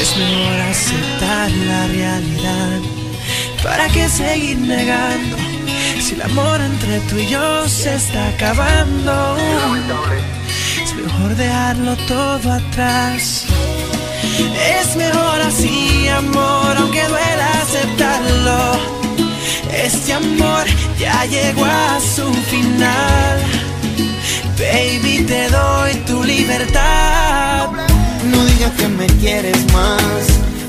Es mejor aceptar la realidad. ¿Para qué seguir negando? Si el amor entre tú y yo se está acabando. Es mejor dejarlo todo atrás. Es mejor así, amor, aunque duela aceptarlo. Este amor ya llegó a su final. Baby, te doy tu libertad. No digas que me quieres más,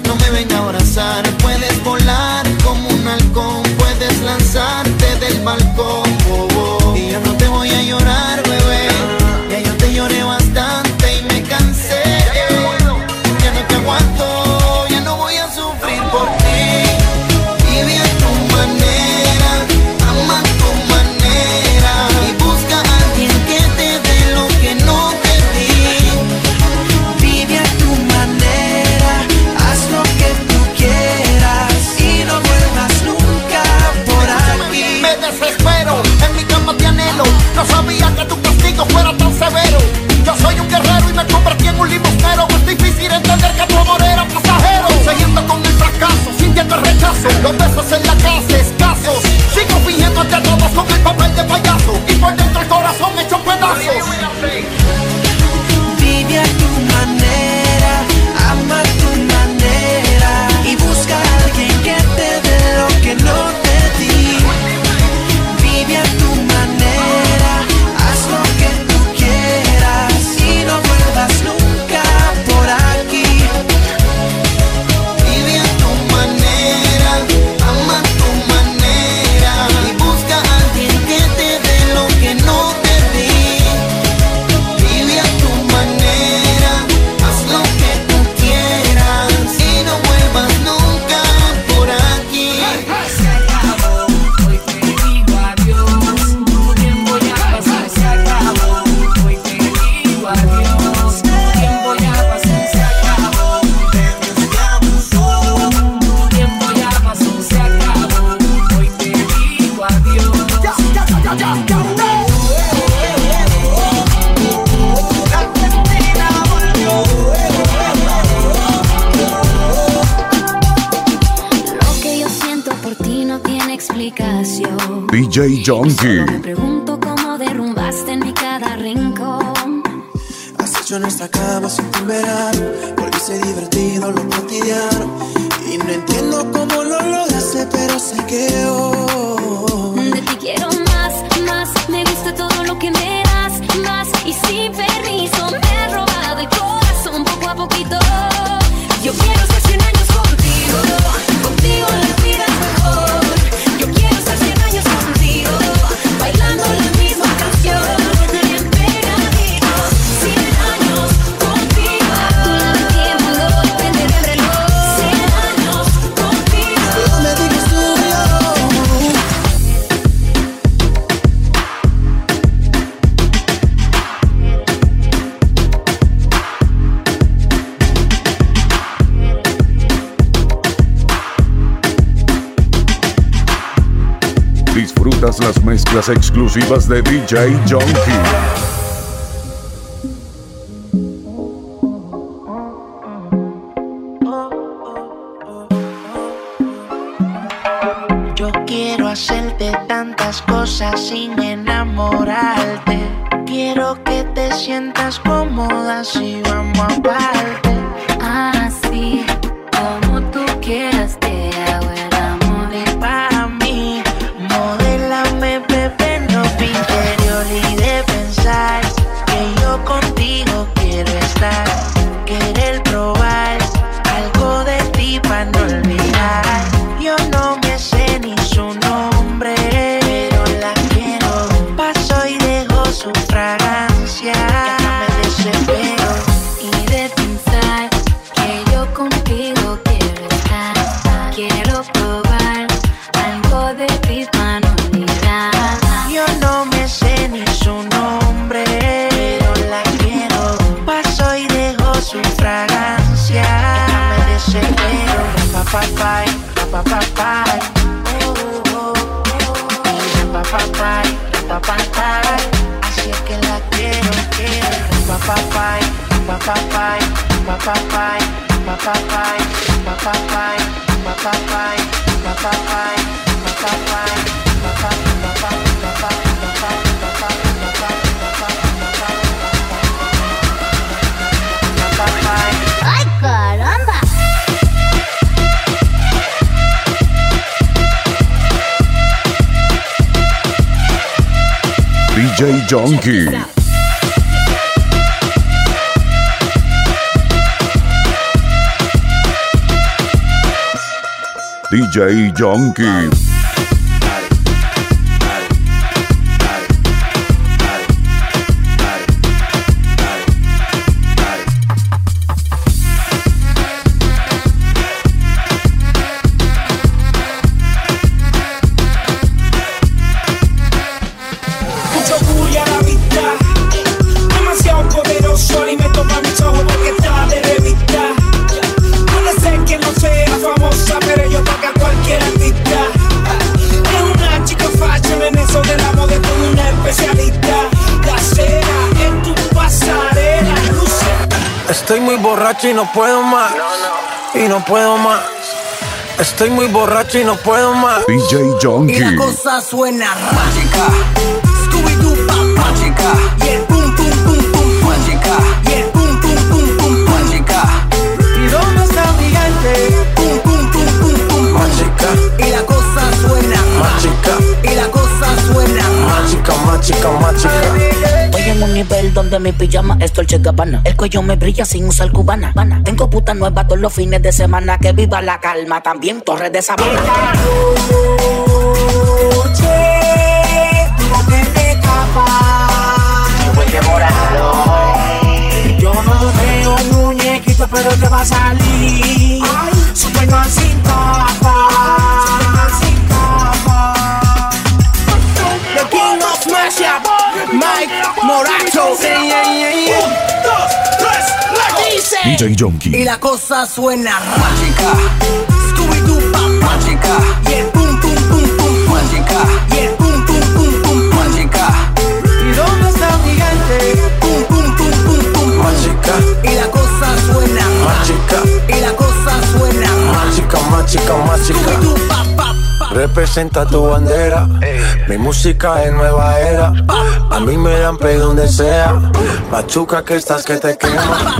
no me venga a abrazar. Puedes volar como un halcón, puedes lanzarte del balcón. explicación. DJ Jonky. Me pregunto cómo derrumbaste en mi cada rincón. Has hecho nuestra cama sin verano, porque se divertido lo cotidiano. Y no entiendo cómo lo lograste, pero sé que hoy. De ti quiero más, más. Me gusta todo lo que me das, más. Y si ves mezclas exclusivas de DJ Junkie. hacerte tantas cosas sin enamorarte. Quiero que te sientas cómoda si vamos a parte. DJ Junkie. DJ Junkie. Borracho y no puedo más. Y no puedo más. Estoy muy borracho y no puedo más. DJ Y la Junkie. cosa suena mágica. Donde mi pijama es Dolce Gabbana. El cuello me brilla sin usar cubana. Bana. Tengo puta nueva todos los fines de semana. Que viva la calma, también Torres de Sabana. Yo no veo muñequito, pero te va a salir. Superman sin. Superman sin Y la cosa suena mágica. Scooby-Doo, mágica. Y el pum, pum, pum, pum, mágica. Y el pum, pum, pum, pum, mágica. ¿Y dónde está mi gente? Pum, pum, pum, pum, pum, Mágica, Y la cosa suena mágica, Y la cosa suena mágica, mágica, mágica. Representa tu bandera. Mi música es nueva era. A mí me dan play donde sea. Machuca que estás que te quema.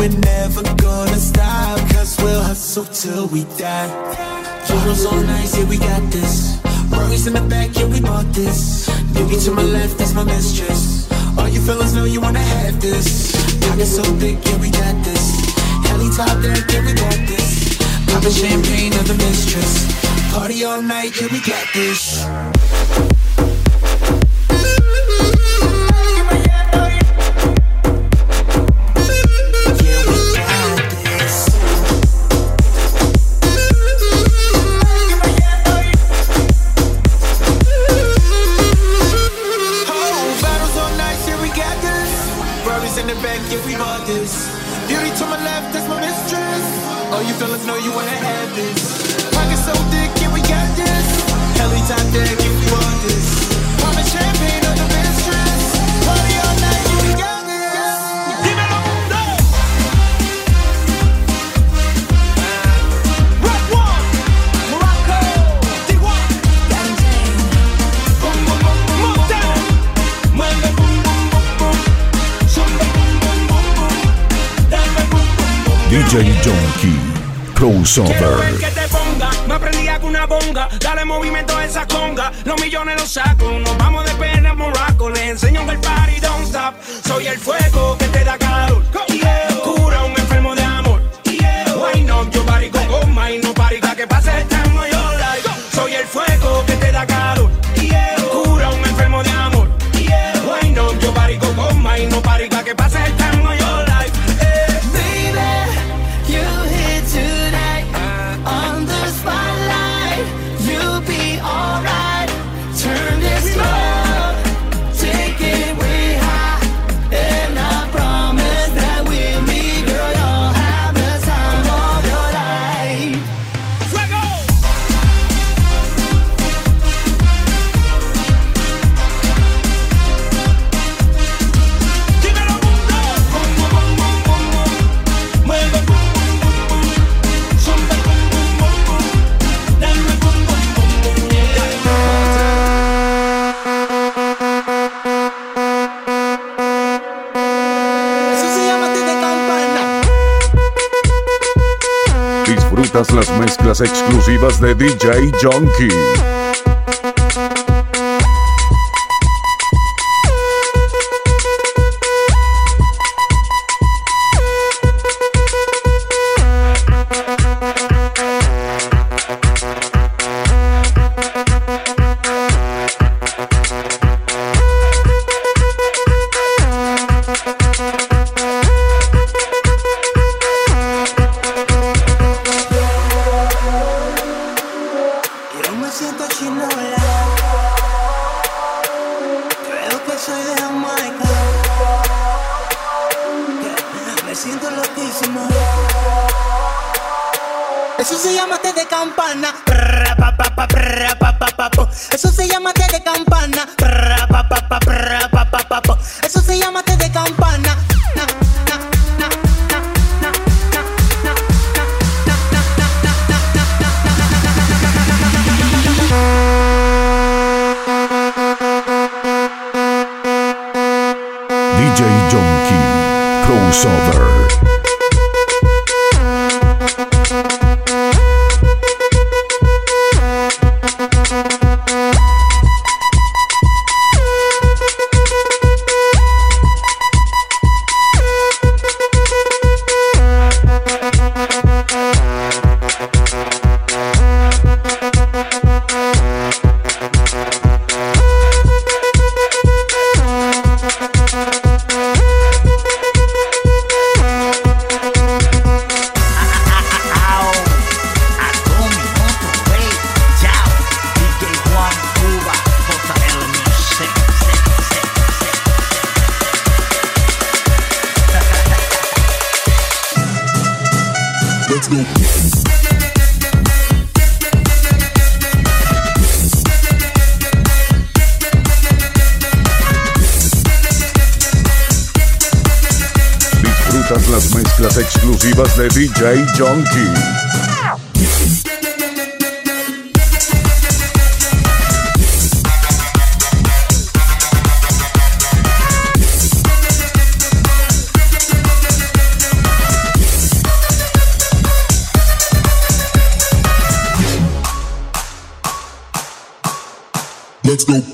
We're never gonna stop, cause we'll till we die. On ice, yeah we got this. Rory's in the back, yeah we bought this. Baby to my left, that's my mistress. All you fellas know you wanna have this. Pockets so thick, yeah we got this. Heli top deck, yeah we got this. Poppin' champagne of the mistress. Party all night, yeah we got this. All you fellas know you wanna have this. Pockets so thick, yeah, we got this. Heli top deck, DJ Junkie. Quiero Crossover. que te ponga, me aprendí con una bonga, dale movimiento a esa conga, los millones los saco, nos vamos de pena a Morocco, les enseño el party exclusivas de DJ Junkie. mezclas exclusivas de DJ Junkie. Let's go.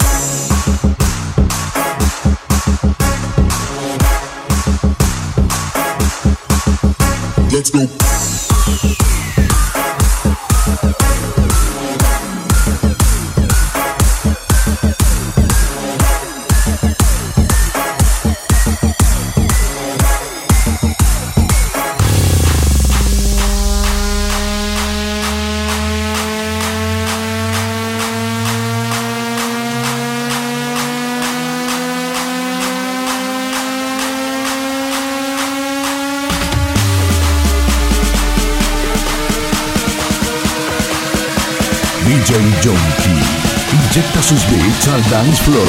sus beats al dance floor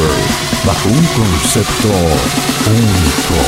bajo un concepto único.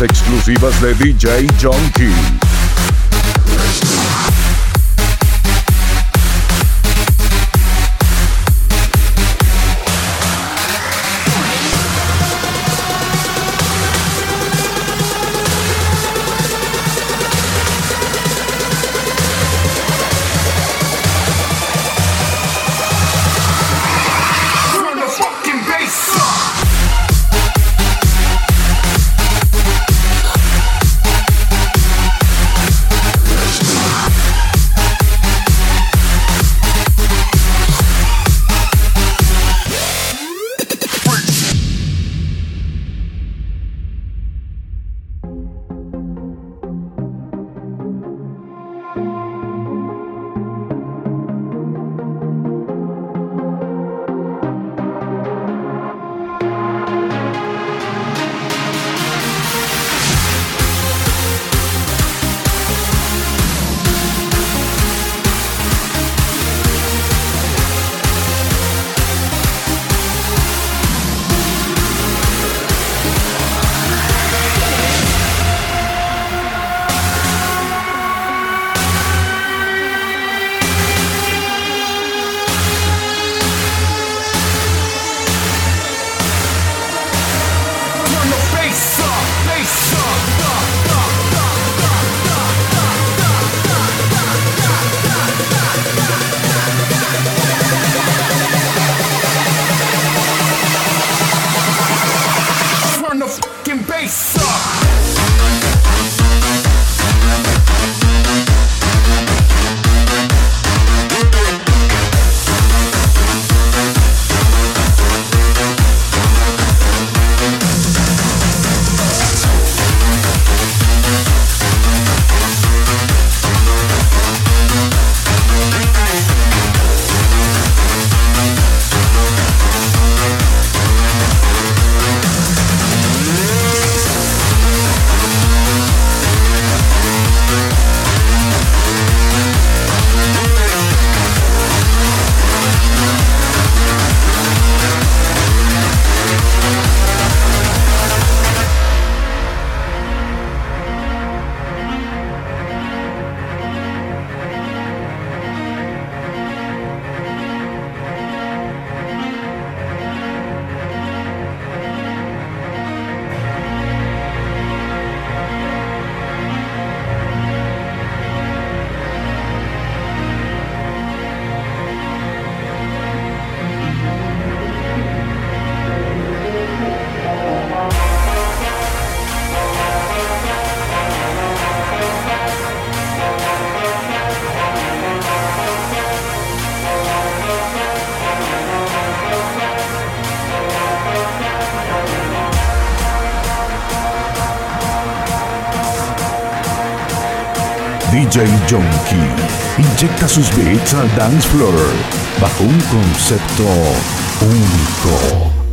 Exclusivas de DJ Junkie. Turn DJ Junkie inyecta sus beats al dance floor bajo un concepto único.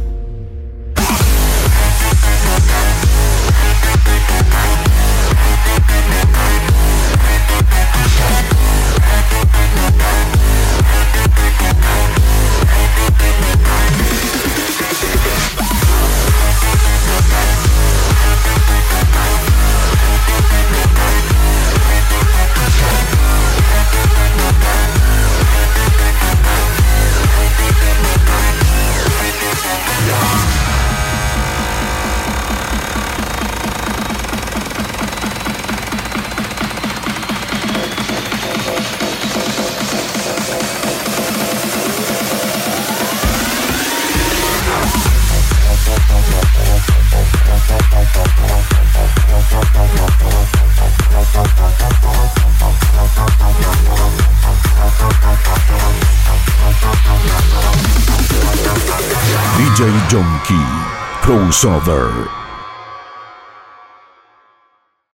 Crossover